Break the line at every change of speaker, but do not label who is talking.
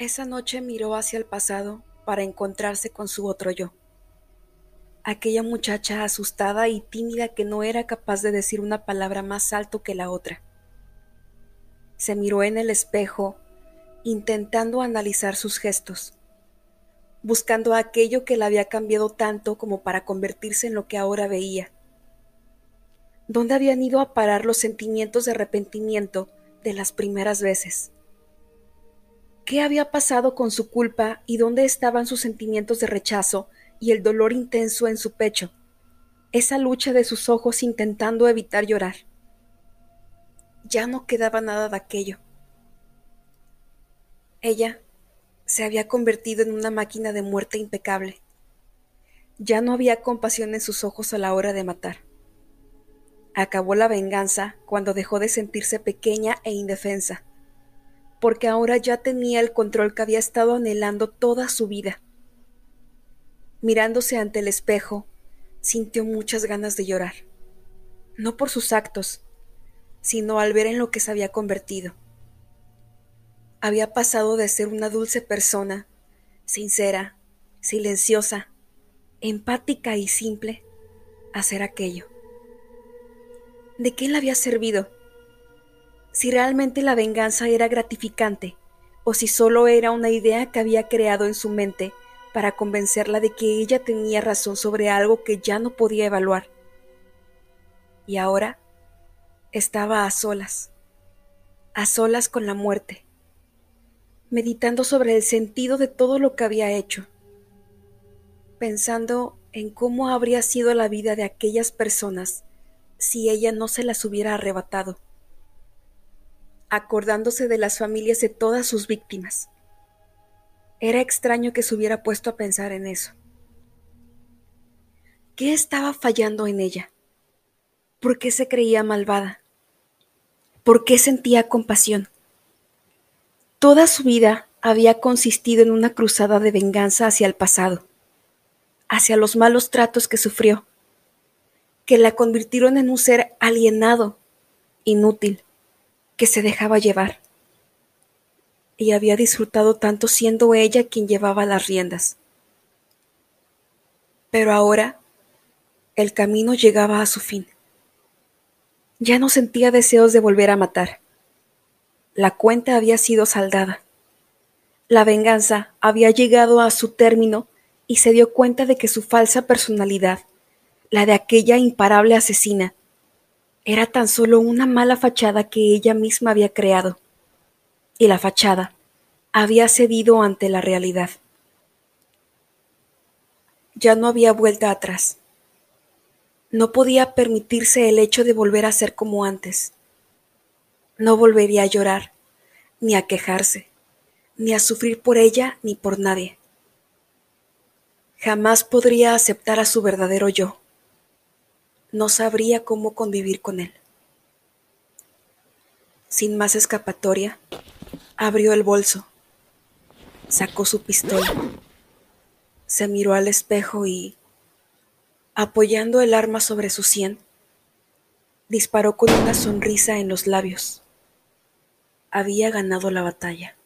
Esa noche miró hacia el pasado para encontrarse con su otro yo. Aquella muchacha asustada y tímida que no era capaz de decir una palabra más alto que la otra. Se miró en el espejo, intentando analizar sus gestos, buscando aquello que la había cambiado tanto como para convertirse en lo que ahora veía. ¿Dónde habían ido a parar los sentimientos de arrepentimiento de las primeras veces? ¿Qué había pasado con su culpa y dónde estaban sus sentimientos de rechazo y el dolor intenso en su pecho? Esa lucha de sus ojos intentando evitar llorar. Ya no quedaba nada de aquello. Ella se había convertido en una máquina de muerte impecable. Ya no había compasión en sus ojos a la hora de matar. Acabó la venganza cuando dejó de sentirse pequeña e indefensa, porque ahora ya tenía el control que había estado anhelando toda su vida. Mirándose ante el espejo, sintió muchas ganas de llorar, no por sus actos, sino al ver en lo que se había convertido. Había pasado de ser una dulce persona, sincera, silenciosa, empática y simple, a ser aquello. ¿De qué le había servido? Si realmente la venganza era gratificante, o si solo era una idea que había creado en su mente para convencerla de que ella tenía razón sobre algo que ya no podía evaluar. Y ahora estaba a solas, a solas con la muerte, meditando sobre el sentido de todo lo que había hecho, pensando en cómo habría sido la vida de aquellas personas si ella no se las hubiera arrebatado, acordándose de las familias de todas sus víctimas. Era extraño que se hubiera puesto a pensar en eso. ¿Qué estaba fallando en ella? ¿Por qué se creía malvada? ¿Por qué sentía compasión? Toda su vida había consistido en una cruzada de venganza hacia el pasado, hacia los malos tratos que sufrió, que la convirtieron en un ser alienado, inútil, que se dejaba llevar. Y había disfrutado tanto siendo ella quien llevaba las riendas. Pero ahora el camino llegaba a su fin. Ya no sentía deseos de volver a matar. La cuenta había sido saldada. La venganza había llegado a su término y se dio cuenta de que su falsa personalidad la de aquella imparable asesina, era tan solo una mala fachada que ella misma había creado, y la fachada había cedido ante la realidad. Ya no había vuelta atrás. No podía permitirse el hecho de volver a ser como antes. No volvería a llorar, ni a quejarse, ni a sufrir por ella ni por nadie. Jamás podría aceptar a su verdadero yo no sabría cómo convivir con él. Sin más escapatoria, abrió el bolso, sacó su pistola, se miró al espejo y, apoyando el arma sobre su sien, disparó con una sonrisa en los labios. Había ganado la batalla.